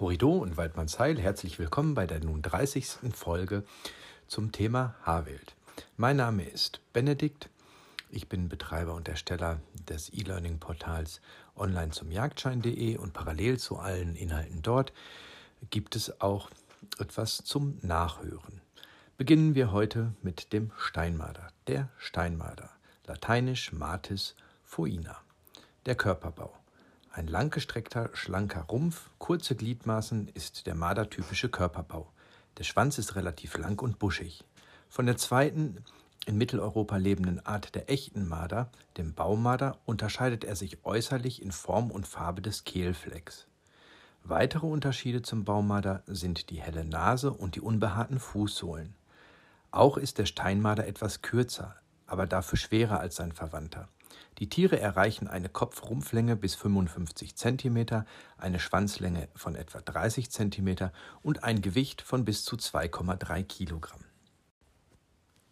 Horido und Waldmannsheil, herzlich willkommen bei der nun 30. Folge zum Thema Haarwelt. Mein Name ist Benedikt, ich bin Betreiber und Ersteller des E-Learning-Portals online zum Jagdschein.de und parallel zu allen Inhalten dort gibt es auch etwas zum Nachhören. Beginnen wir heute mit dem Steinmarder, der Steinmarder, lateinisch Matis foina, der Körperbau. Ein langgestreckter, schlanker Rumpf, kurze Gliedmaßen ist der Marder-typische Körperbau. Der Schwanz ist relativ lang und buschig. Von der zweiten in Mitteleuropa lebenden Art der echten Marder, dem Baumarder, unterscheidet er sich äußerlich in Form und Farbe des Kehlflecks. Weitere Unterschiede zum Baumarder sind die helle Nase und die unbehaarten Fußsohlen. Auch ist der Steinmarder etwas kürzer, aber dafür schwerer als sein Verwandter. Die Tiere erreichen eine Kopfrumpflänge bis 55 cm, eine Schwanzlänge von etwa 30 cm und ein Gewicht von bis zu 2,3 kg.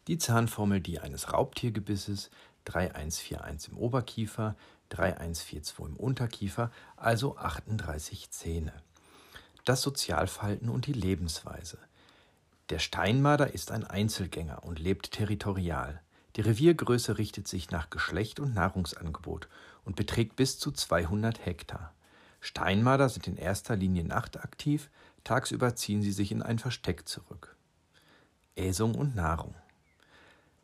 Die Zahnformel die eines Raubtiergebisses 3141 im Oberkiefer, 3142 im Unterkiefer, also 38 Zähne. Das Sozialverhalten und die Lebensweise. Der Steinmarder ist ein Einzelgänger und lebt territorial. Die Reviergröße richtet sich nach Geschlecht und Nahrungsangebot und beträgt bis zu 200 Hektar. Steinmarder sind in erster Linie nachtaktiv, tagsüber ziehen sie sich in ein Versteck zurück. Äsung und Nahrung.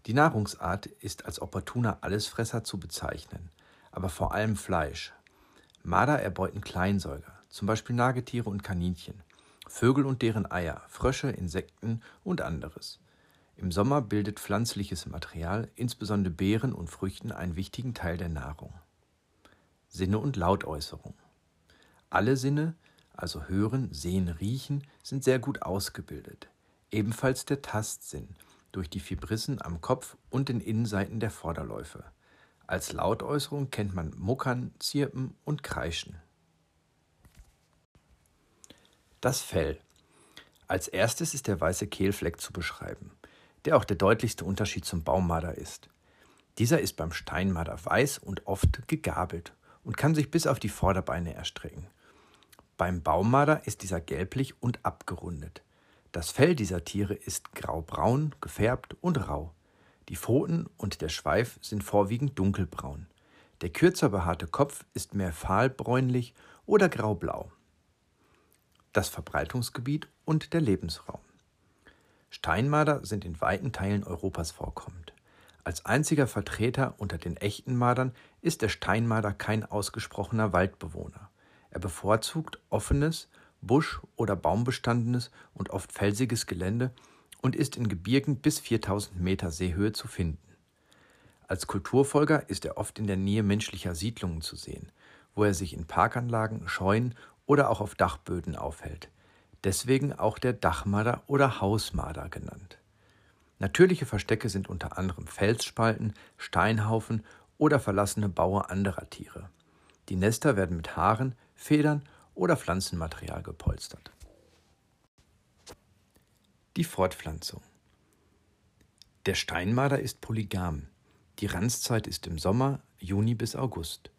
Die Nahrungsart ist als opportuner Allesfresser zu bezeichnen, aber vor allem Fleisch. Marder erbeuten Kleinsäuger, zum Beispiel Nagetiere und Kaninchen, Vögel und deren Eier, Frösche, Insekten und anderes. Im Sommer bildet pflanzliches Material, insbesondere Beeren und Früchten, einen wichtigen Teil der Nahrung. Sinne und Lautäußerung. Alle Sinne, also Hören, Sehen, Riechen, sind sehr gut ausgebildet. Ebenfalls der Tastsinn durch die Fibrissen am Kopf und den Innenseiten der Vorderläufe. Als Lautäußerung kennt man Muckern, Zirpen und Kreischen. Das Fell. Als erstes ist der weiße Kehlfleck zu beschreiben der auch der deutlichste Unterschied zum Baummarder ist. Dieser ist beim Steinmarder weiß und oft gegabelt und kann sich bis auf die Vorderbeine erstrecken. Beim Baummarder ist dieser gelblich und abgerundet. Das Fell dieser Tiere ist graubraun, gefärbt und rau. Die Pfoten und der Schweif sind vorwiegend dunkelbraun. Der kürzer behaarte Kopf ist mehr fahlbräunlich oder graublau. Das Verbreitungsgebiet und der Lebensraum. Steinmarder sind in weiten Teilen Europas vorkommend. Als einziger Vertreter unter den echten Mardern ist der Steinmarder kein ausgesprochener Waldbewohner. Er bevorzugt offenes, busch- oder baumbestandenes und oft felsiges Gelände und ist in Gebirgen bis 4000 Meter Seehöhe zu finden. Als Kulturfolger ist er oft in der Nähe menschlicher Siedlungen zu sehen, wo er sich in Parkanlagen, Scheunen oder auch auf Dachböden aufhält deswegen auch der Dachmarder oder Hausmarder genannt. Natürliche Verstecke sind unter anderem Felsspalten, Steinhaufen oder verlassene Baue anderer Tiere. Die Nester werden mit Haaren, Federn oder Pflanzenmaterial gepolstert. Die Fortpflanzung. Der Steinmarder ist polygam. Die Ranzzeit ist im Sommer, Juni bis August.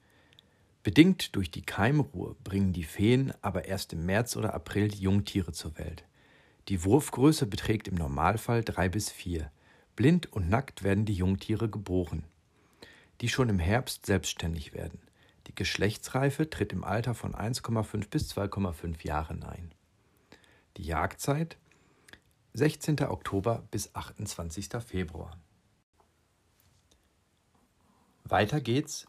Bedingt durch die Keimruhe bringen die Feen aber erst im März oder April die Jungtiere zur Welt. Die Wurfgröße beträgt im Normalfall drei bis vier. Blind und nackt werden die Jungtiere geboren, die schon im Herbst selbstständig werden. Die Geschlechtsreife tritt im Alter von 1,5 bis 2,5 Jahren ein. Die Jagdzeit 16. Oktober bis 28. Februar. Weiter geht's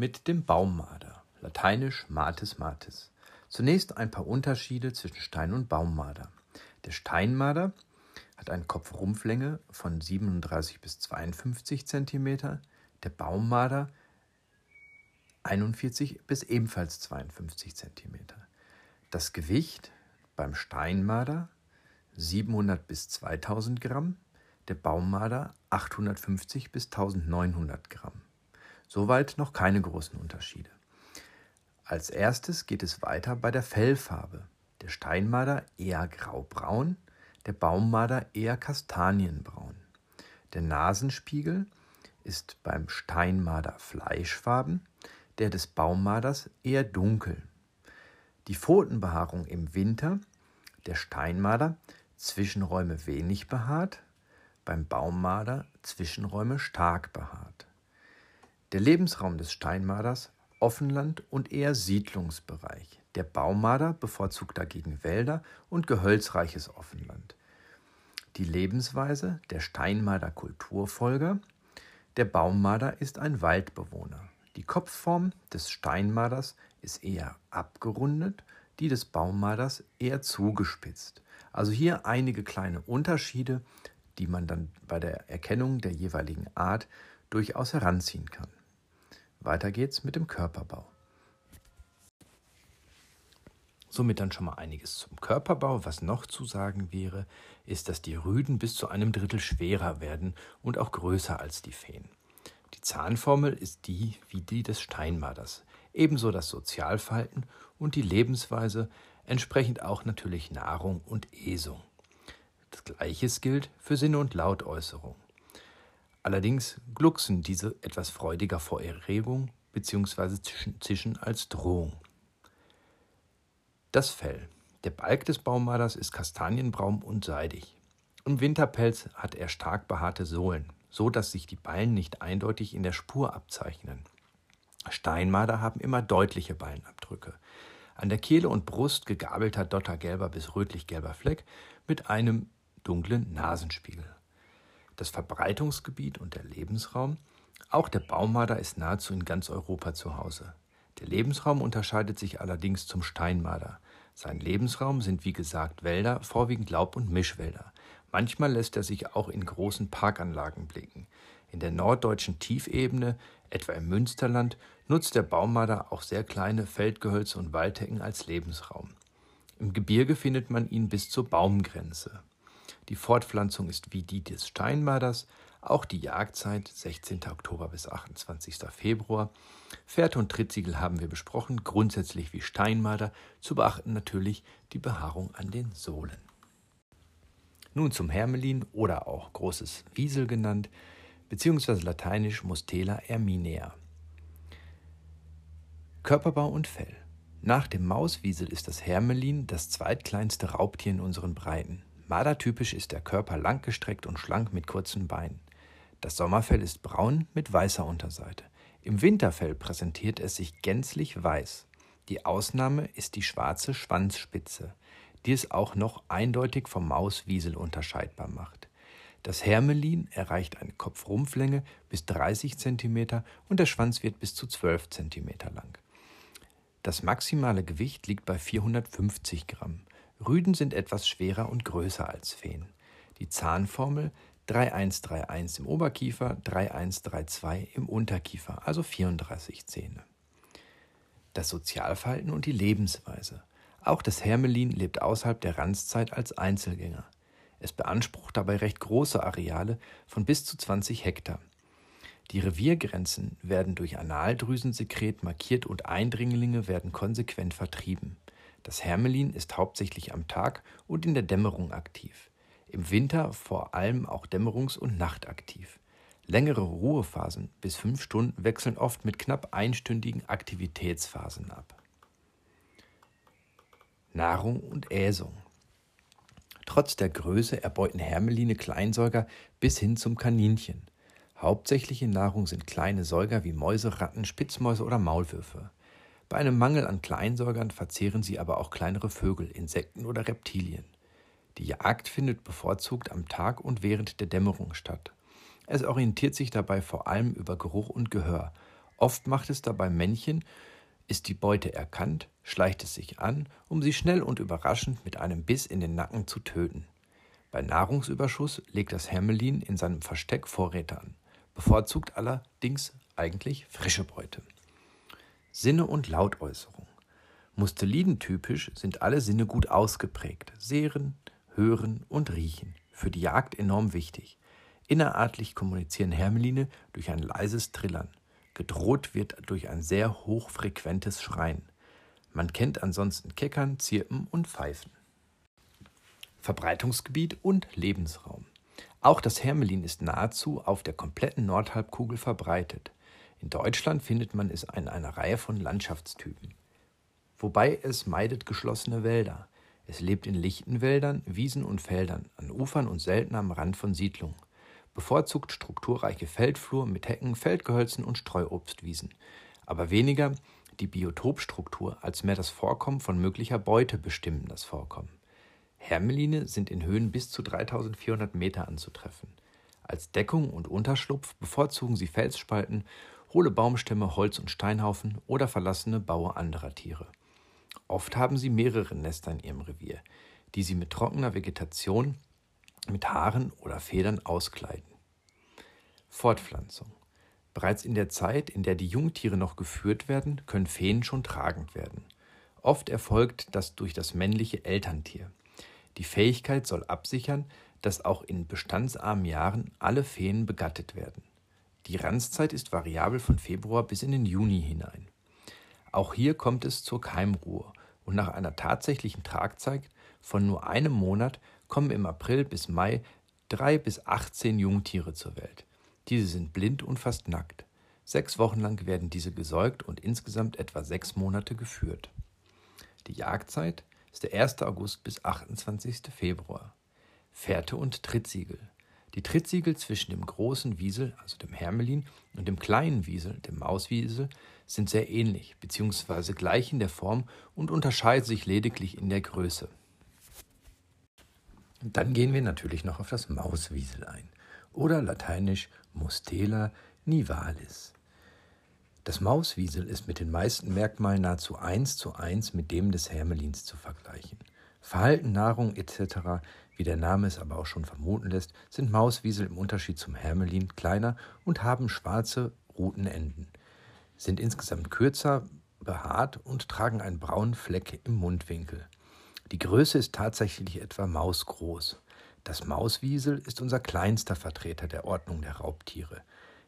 mit dem Baummarder, lateinisch Matis matis. Zunächst ein paar Unterschiede zwischen Stein- und Baummarder. Der Steinmarder hat eine Kopfrumpflänge von 37 bis 52 cm, der Baummarder 41 bis ebenfalls 52 cm. Das Gewicht beim Steinmarder 700 bis 2000 Gramm, der Baummarder 850 bis 1900 Gramm. Soweit noch keine großen Unterschiede. Als erstes geht es weiter bei der Fellfarbe. Der Steinmarder eher graubraun, der Baummarder eher kastanienbraun. Der Nasenspiegel ist beim Steinmarder fleischfarben, der des Baummarders eher dunkel. Die Pfotenbehaarung im Winter, der Steinmarder, Zwischenräume wenig behaart, beim Baummarder Zwischenräume stark behaart. Der Lebensraum des Steinmarders Offenland und eher Siedlungsbereich. Der Baumarder bevorzugt dagegen Wälder und gehölzreiches Offenland. Die Lebensweise der Steinmarder Kulturfolger. Der Baummarder ist ein Waldbewohner. Die Kopfform des Steinmarders ist eher abgerundet, die des Baummarders eher zugespitzt. Also hier einige kleine Unterschiede, die man dann bei der Erkennung der jeweiligen Art durchaus heranziehen kann. Weiter geht's mit dem Körperbau. Somit dann schon mal einiges zum Körperbau. Was noch zu sagen wäre, ist, dass die Rüden bis zu einem Drittel schwerer werden und auch größer als die Feen. Die Zahnformel ist die wie die des Steinmaders, ebenso das Sozialverhalten und die Lebensweise, entsprechend auch natürlich Nahrung und Esung. Das Gleiches gilt für Sinne und Lautäußerung. Allerdings glucksen diese etwas freudiger vor Erregung bzw. zischen als Drohung. Das Fell. Der Balk des Baumaders ist kastanienbraun und seidig. Im Winterpelz hat er stark behaarte Sohlen, so dass sich die Ballen nicht eindeutig in der Spur abzeichnen. Steinmarder haben immer deutliche Ballenabdrücke. An der Kehle und Brust gegabelter dottergelber bis rötlich-gelber Fleck mit einem dunklen Nasenspiegel das Verbreitungsgebiet und der Lebensraum. Auch der Baummarder ist nahezu in ganz Europa zu Hause. Der Lebensraum unterscheidet sich allerdings zum Steinmarder. Sein Lebensraum sind wie gesagt Wälder, vorwiegend Laub- und Mischwälder. Manchmal lässt er sich auch in großen Parkanlagen blicken. In der norddeutschen Tiefebene, etwa im Münsterland, nutzt der Baummarder auch sehr kleine Feldgehölze und Waldhecken als Lebensraum. Im Gebirge findet man ihn bis zur Baumgrenze. Die Fortpflanzung ist wie die des Steinmarders, auch die Jagdzeit 16. Oktober bis 28. Februar. Fährte und Trittsiegel haben wir besprochen, grundsätzlich wie Steinmarder, zu beachten natürlich die Behaarung an den Sohlen. Nun zum Hermelin oder auch großes Wiesel genannt, beziehungsweise lateinisch Mustela erminea. Körperbau und Fell. Nach dem Mauswiesel ist das Hermelin das zweitkleinste Raubtier in unseren Breiten. Mardertypisch ist der Körper langgestreckt und schlank mit kurzen Beinen. Das Sommerfell ist braun mit weißer Unterseite. Im Winterfell präsentiert es sich gänzlich weiß. Die Ausnahme ist die schwarze Schwanzspitze, die es auch noch eindeutig vom Mauswiesel unterscheidbar macht. Das Hermelin erreicht eine Kopfrumpflänge bis 30 cm und der Schwanz wird bis zu 12 cm lang. Das maximale Gewicht liegt bei 450 Gramm. Rüden sind etwas schwerer und größer als Feen. Die Zahnformel 3131 im Oberkiefer, 3132 im Unterkiefer, also 34 Zähne. Das Sozialverhalten und die Lebensweise. Auch das Hermelin lebt außerhalb der Ranzzeit als Einzelgänger. Es beansprucht dabei recht große Areale von bis zu 20 Hektar. Die Reviergrenzen werden durch Analdrüsensekret markiert und Eindringlinge werden konsequent vertrieben. Das Hermelin ist hauptsächlich am Tag und in der Dämmerung aktiv. Im Winter vor allem auch dämmerungs- und nachtaktiv. Längere Ruhephasen bis fünf Stunden wechseln oft mit knapp einstündigen Aktivitätsphasen ab. Nahrung und Äsung. Trotz der Größe erbeuten Hermeline Kleinsäuger bis hin zum Kaninchen. Hauptsächliche Nahrung sind kleine Säuger wie Mäuse, Ratten, Spitzmäuse oder Maulwürfe. Bei einem Mangel an Kleinsäugern verzehren sie aber auch kleinere Vögel, Insekten oder Reptilien. Die Jagd findet bevorzugt am Tag und während der Dämmerung statt. Es orientiert sich dabei vor allem über Geruch und Gehör. Oft macht es dabei Männchen, ist die Beute erkannt, schleicht es sich an, um sie schnell und überraschend mit einem Biss in den Nacken zu töten. Bei Nahrungsüberschuss legt das Hermelin in seinem Versteck Vorräte an, bevorzugt allerdings eigentlich frische Beute. Sinne und Lautäußerung. Musteliden-typisch sind alle Sinne gut ausgeprägt. Sehen, hören und riechen. Für die Jagd enorm wichtig. Innerartlich kommunizieren Hermeline durch ein leises Trillern. Gedroht wird durch ein sehr hochfrequentes Schreien. Man kennt ansonsten Keckern, Zirpen und Pfeifen. Verbreitungsgebiet und Lebensraum. Auch das Hermelin ist nahezu auf der kompletten Nordhalbkugel verbreitet. In Deutschland findet man es in einer Reihe von Landschaftstypen. wobei es meidet geschlossene Wälder. Es lebt in lichten Wäldern, Wiesen und Feldern, an Ufern und selten am Rand von Siedlungen. Bevorzugt strukturreiche Feldflur mit Hecken, Feldgehölzen und Streuobstwiesen. Aber weniger die Biotopstruktur als mehr das Vorkommen von möglicher Beute bestimmen das Vorkommen. Hermeline sind in Höhen bis zu 3400 Meter anzutreffen. Als Deckung und Unterschlupf bevorzugen sie Felsspalten, hohle Baumstämme, Holz- und Steinhaufen oder verlassene Baue anderer Tiere. Oft haben sie mehrere Nester in ihrem Revier, die sie mit trockener Vegetation, mit Haaren oder Federn auskleiden. Fortpflanzung. Bereits in der Zeit, in der die Jungtiere noch geführt werden, können Feen schon tragend werden. Oft erfolgt das durch das männliche Elterntier. Die Fähigkeit soll absichern, dass auch in bestandsarmen Jahren alle Feen begattet werden. Die Ranzzeit ist variabel von Februar bis in den Juni hinein. Auch hier kommt es zur Keimruhe und nach einer tatsächlichen Tragzeit von nur einem Monat kommen im April bis Mai drei bis 18 Jungtiere zur Welt. Diese sind blind und fast nackt. Sechs Wochen lang werden diese gesäugt und insgesamt etwa sechs Monate geführt. Die Jagdzeit ist der 1. August bis 28. Februar. Fährte und Trittsiegel. Die Trittsiegel zwischen dem großen Wiesel, also dem Hermelin, und dem kleinen Wiesel, dem Mauswiesel, sind sehr ähnlich bzw. gleich in der Form und unterscheiden sich lediglich in der Größe. Dann gehen wir natürlich noch auf das Mauswiesel ein oder lateinisch Mustela nivalis. Das Mauswiesel ist mit den meisten Merkmalen nahezu eins zu eins mit dem des Hermelins zu vergleichen. Verhalten, Nahrung etc., wie der Name es aber auch schon vermuten lässt, sind Mauswiesel im Unterschied zum Hermelin kleiner und haben schwarze Rutenenden, sind insgesamt kürzer, behaart und tragen einen braunen Fleck im Mundwinkel. Die Größe ist tatsächlich etwa mausgroß. Das Mauswiesel ist unser kleinster Vertreter der Ordnung der Raubtiere.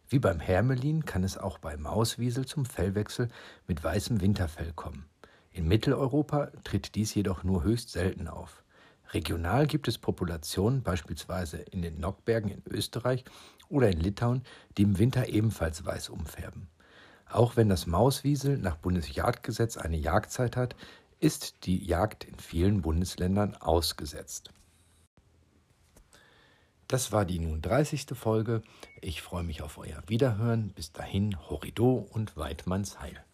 Wie beim Hermelin kann es auch bei Mauswiesel zum Fellwechsel mit weißem Winterfell kommen. In Mitteleuropa tritt dies jedoch nur höchst selten auf. Regional gibt es Populationen, beispielsweise in den Nockbergen in Österreich oder in Litauen, die im Winter ebenfalls weiß umfärben. Auch wenn das Mauswiesel nach Bundesjagdgesetz eine Jagdzeit hat, ist die Jagd in vielen Bundesländern ausgesetzt. Das war die nun 30. Folge. Ich freue mich auf euer Wiederhören. Bis dahin, Horrido und Weidmanns Heil.